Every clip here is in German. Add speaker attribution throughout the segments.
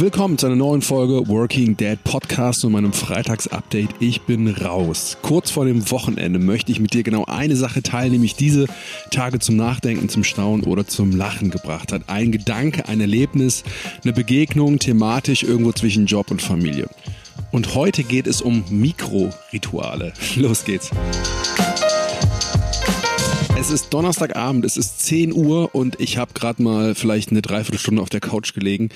Speaker 1: Willkommen zu einer neuen Folge Working Dead Podcast und meinem Freitagsupdate. Ich bin raus. Kurz vor dem Wochenende möchte ich mit dir genau eine Sache teilen, mich diese Tage zum Nachdenken, zum Staunen oder zum Lachen gebracht hat. Ein Gedanke, ein Erlebnis, eine Begegnung thematisch irgendwo zwischen Job und Familie. Und heute geht es um Mikrorituale. Los geht's. Es ist Donnerstagabend, es ist 10 Uhr und ich habe gerade mal vielleicht eine Dreiviertelstunde auf der Couch gelegen.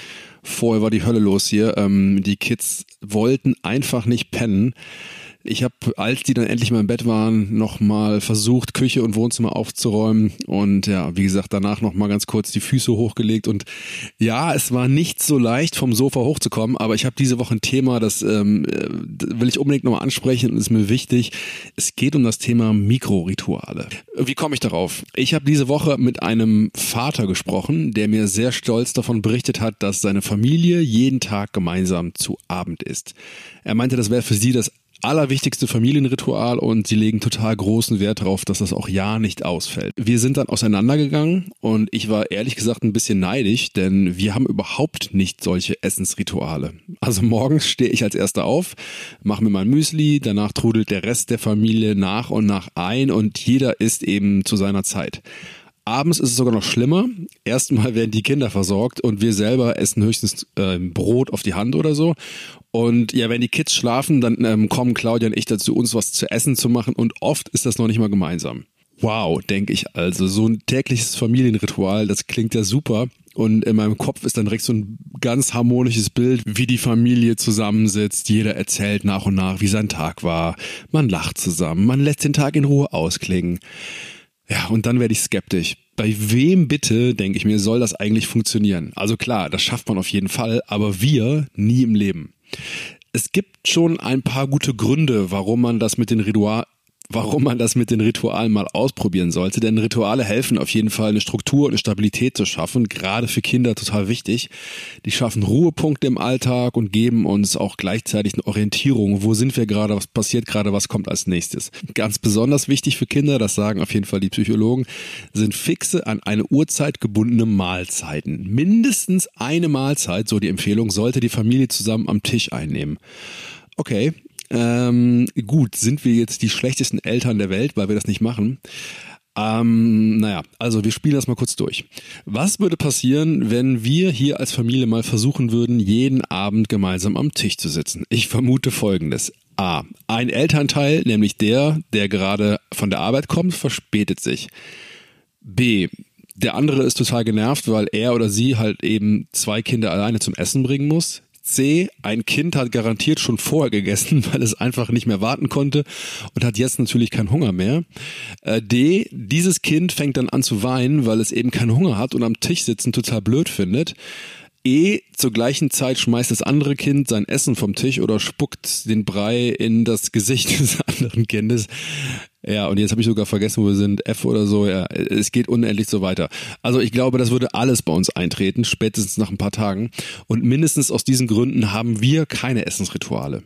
Speaker 1: Vorher war die Hölle los hier. Ähm, die Kids wollten einfach nicht pennen. Ich habe, als die dann endlich mal im Bett waren, nochmal versucht, Küche und Wohnzimmer aufzuräumen und ja, wie gesagt, danach nochmal ganz kurz die Füße hochgelegt und ja, es war nicht so leicht, vom Sofa hochzukommen, aber ich habe diese Woche ein Thema, das ähm, will ich unbedingt nochmal ansprechen und ist mir wichtig. Es geht um das Thema Mikrorituale. Wie komme ich darauf? Ich habe diese Woche mit einem Vater gesprochen, der mir sehr stolz davon berichtet hat, dass seine Familie jeden Tag gemeinsam zu Abend isst. Er meinte, das wäre für sie das allerwichtigste Familienritual und sie legen total großen Wert darauf, dass das auch ja nicht ausfällt. Wir sind dann auseinandergegangen und ich war ehrlich gesagt ein bisschen neidisch, denn wir haben überhaupt nicht solche Essensrituale. Also morgens stehe ich als erster auf, mache mir mein Müsli, danach trudelt der Rest der Familie nach und nach ein und jeder isst eben zu seiner Zeit. Abends ist es sogar noch schlimmer. Erstmal werden die Kinder versorgt und wir selber essen höchstens äh, Brot auf die Hand oder so. Und ja, wenn die Kids schlafen, dann ähm, kommen Claudia und ich dazu, uns was zu essen zu machen und oft ist das noch nicht mal gemeinsam. Wow, denke ich also. So ein tägliches Familienritual, das klingt ja super. Und in meinem Kopf ist dann direkt so ein ganz harmonisches Bild, wie die Familie zusammensitzt. Jeder erzählt nach und nach, wie sein Tag war. Man lacht zusammen, man lässt den Tag in Ruhe ausklingen. Ja, und dann werde ich skeptisch. Bei wem bitte, denke ich mir, soll das eigentlich funktionieren? Also klar, das schafft man auf jeden Fall, aber wir nie im Leben. Es gibt schon ein paar gute Gründe, warum man das mit den Ritual warum man das mit den Ritualen mal ausprobieren sollte. Denn Rituale helfen auf jeden Fall, eine Struktur und eine Stabilität zu schaffen. Gerade für Kinder total wichtig. Die schaffen Ruhepunkte im Alltag und geben uns auch gleichzeitig eine Orientierung. Wo sind wir gerade? Was passiert gerade? Was kommt als nächstes? Ganz besonders wichtig für Kinder, das sagen auf jeden Fall die Psychologen, sind fixe an eine Uhrzeit gebundene Mahlzeiten. Mindestens eine Mahlzeit, so die Empfehlung, sollte die Familie zusammen am Tisch einnehmen. Okay, ähm, gut, sind wir jetzt die schlechtesten Eltern der Welt, weil wir das nicht machen? Ähm, naja, also wir spielen das mal kurz durch. Was würde passieren, wenn wir hier als Familie mal versuchen würden, jeden Abend gemeinsam am Tisch zu sitzen? Ich vermute folgendes. A. Ein Elternteil, nämlich der, der gerade von der Arbeit kommt, verspätet sich. B. Der andere ist total genervt, weil er oder sie halt eben zwei Kinder alleine zum Essen bringen muss. C, ein Kind hat garantiert schon vorher gegessen, weil es einfach nicht mehr warten konnte und hat jetzt natürlich keinen Hunger mehr. Äh, D, dieses Kind fängt dann an zu weinen, weil es eben keinen Hunger hat und am Tisch sitzen total blöd findet. E, zur gleichen Zeit schmeißt das andere Kind sein Essen vom Tisch oder spuckt den Brei in das Gesicht des anderen Kindes. Ja, und jetzt habe ich sogar vergessen, wo wir sind. F oder so. Ja, es geht unendlich so weiter. Also ich glaube, das würde alles bei uns eintreten, spätestens nach ein paar Tagen. Und mindestens aus diesen Gründen haben wir keine Essensrituale.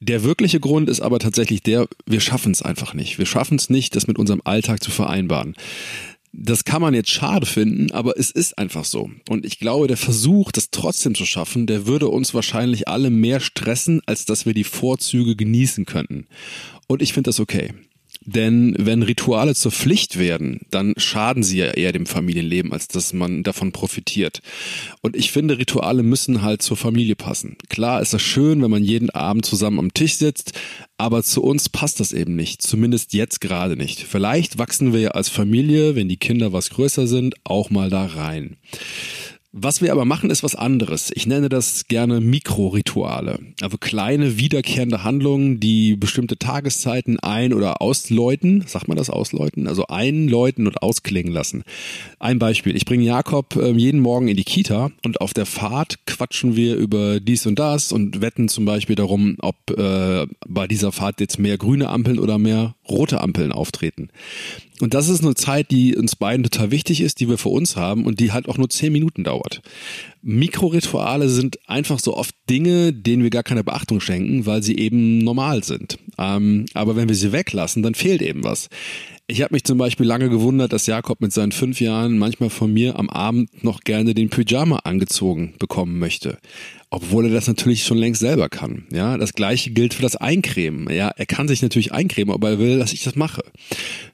Speaker 1: Der wirkliche Grund ist aber tatsächlich der, wir schaffen es einfach nicht. Wir schaffen es nicht, das mit unserem Alltag zu vereinbaren. Das kann man jetzt schade finden, aber es ist einfach so. Und ich glaube, der Versuch, das trotzdem zu schaffen, der würde uns wahrscheinlich alle mehr stressen, als dass wir die Vorzüge genießen könnten. Und ich finde das okay. Denn wenn Rituale zur Pflicht werden, dann schaden sie ja eher dem Familienleben, als dass man davon profitiert. Und ich finde, Rituale müssen halt zur Familie passen. Klar ist das schön, wenn man jeden Abend zusammen am Tisch sitzt, aber zu uns passt das eben nicht. Zumindest jetzt gerade nicht. Vielleicht wachsen wir ja als Familie, wenn die Kinder was größer sind, auch mal da rein. Was wir aber machen, ist was anderes. Ich nenne das gerne Mikrorituale. Also kleine wiederkehrende Handlungen, die bestimmte Tageszeiten ein- oder ausläuten. Sagt man das ausläuten? Also einläuten und ausklingen lassen. Ein Beispiel. Ich bringe Jakob äh, jeden Morgen in die Kita und auf der Fahrt quatschen wir über dies und das und wetten zum Beispiel darum, ob äh, bei dieser Fahrt jetzt mehr grüne Ampeln oder mehr rote Ampeln auftreten. Und das ist eine Zeit, die uns beiden total wichtig ist, die wir für uns haben und die halt auch nur zehn Minuten dauert. Mikrorituale sind einfach so oft Dinge, denen wir gar keine Beachtung schenken, weil sie eben normal sind. Ähm, aber wenn wir sie weglassen, dann fehlt eben was. Ich habe mich zum Beispiel lange gewundert, dass Jakob mit seinen fünf Jahren manchmal von mir am Abend noch gerne den Pyjama angezogen bekommen möchte obwohl er das natürlich schon längst selber kann. Ja, das gleiche gilt für das Eincremen. Ja, er kann sich natürlich eincremen, aber er will, dass ich das mache.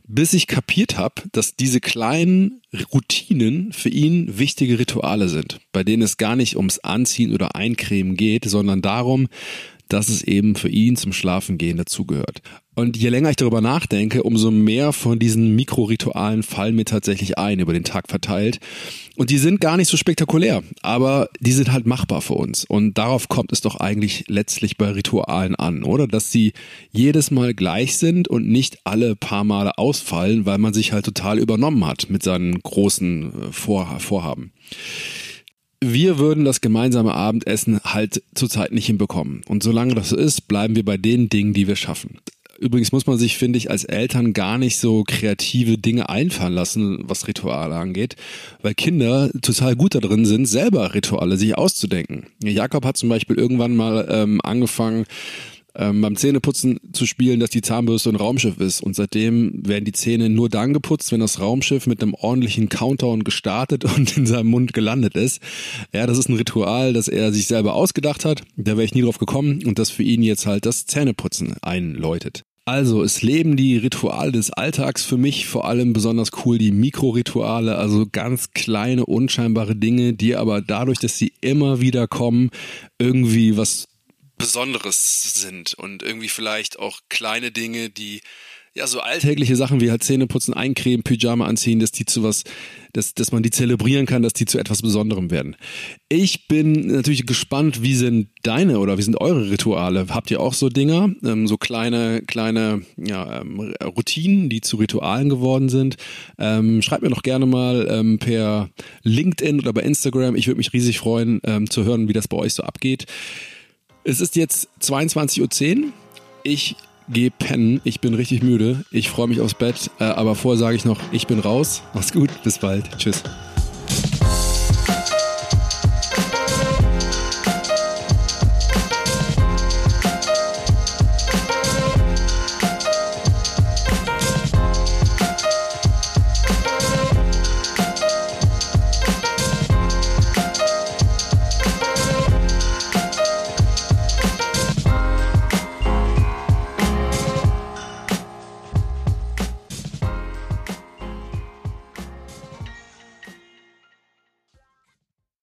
Speaker 1: Bis ich kapiert habe, dass diese kleinen Routinen für ihn wichtige Rituale sind, bei denen es gar nicht ums Anziehen oder Eincremen geht, sondern darum, dass es eben für ihn zum Schlafengehen dazugehört. Und je länger ich darüber nachdenke, umso mehr von diesen Mikroritualen fallen mir tatsächlich ein, über den Tag verteilt. Und die sind gar nicht so spektakulär, aber die sind halt machbar für uns. Und darauf kommt es doch eigentlich letztlich bei Ritualen an, oder? Dass sie jedes Mal gleich sind und nicht alle paar Male ausfallen, weil man sich halt total übernommen hat mit seinen großen äh, Vorhaben wir würden das gemeinsame Abendessen halt zurzeit nicht hinbekommen. Und solange das so ist, bleiben wir bei den Dingen, die wir schaffen. Übrigens muss man sich, finde ich, als Eltern gar nicht so kreative Dinge einfallen lassen, was Rituale angeht, weil Kinder total gut darin sind, selber Rituale sich auszudenken. Jakob hat zum Beispiel irgendwann mal ähm, angefangen, ähm, beim Zähneputzen zu spielen, dass die Zahnbürste ein Raumschiff ist. Und seitdem werden die Zähne nur dann geputzt, wenn das Raumschiff mit einem ordentlichen Countdown gestartet und in seinem Mund gelandet ist. Ja, das ist ein Ritual, das er sich selber ausgedacht hat. Da wäre ich nie drauf gekommen und das für ihn jetzt halt das Zähneputzen einläutet. Also, es leben die Rituale des Alltags für mich vor allem besonders cool, die Mikrorituale, also ganz kleine, unscheinbare Dinge, die aber dadurch, dass sie immer wieder kommen, irgendwie was Besonderes sind und irgendwie vielleicht auch kleine Dinge, die ja so alltägliche Sachen wie halt Zähneputzen, eincremen, Pyjama anziehen, dass die zu was, dass, dass man die zelebrieren kann, dass die zu etwas Besonderem werden. Ich bin natürlich gespannt, wie sind deine oder wie sind eure Rituale? Habt ihr auch so Dinger, ähm, so kleine, kleine ja, ähm, Routinen, die zu Ritualen geworden sind? Ähm, schreibt mir doch gerne mal ähm, per LinkedIn oder bei Instagram. Ich würde mich riesig freuen, ähm, zu hören, wie das bei euch so abgeht. Es ist jetzt 22.10 Uhr. Ich gehe pennen. Ich bin richtig müde. Ich freue mich aufs Bett. Äh, aber vorher sage ich noch, ich bin raus. Mach's gut. Bis bald. Tschüss.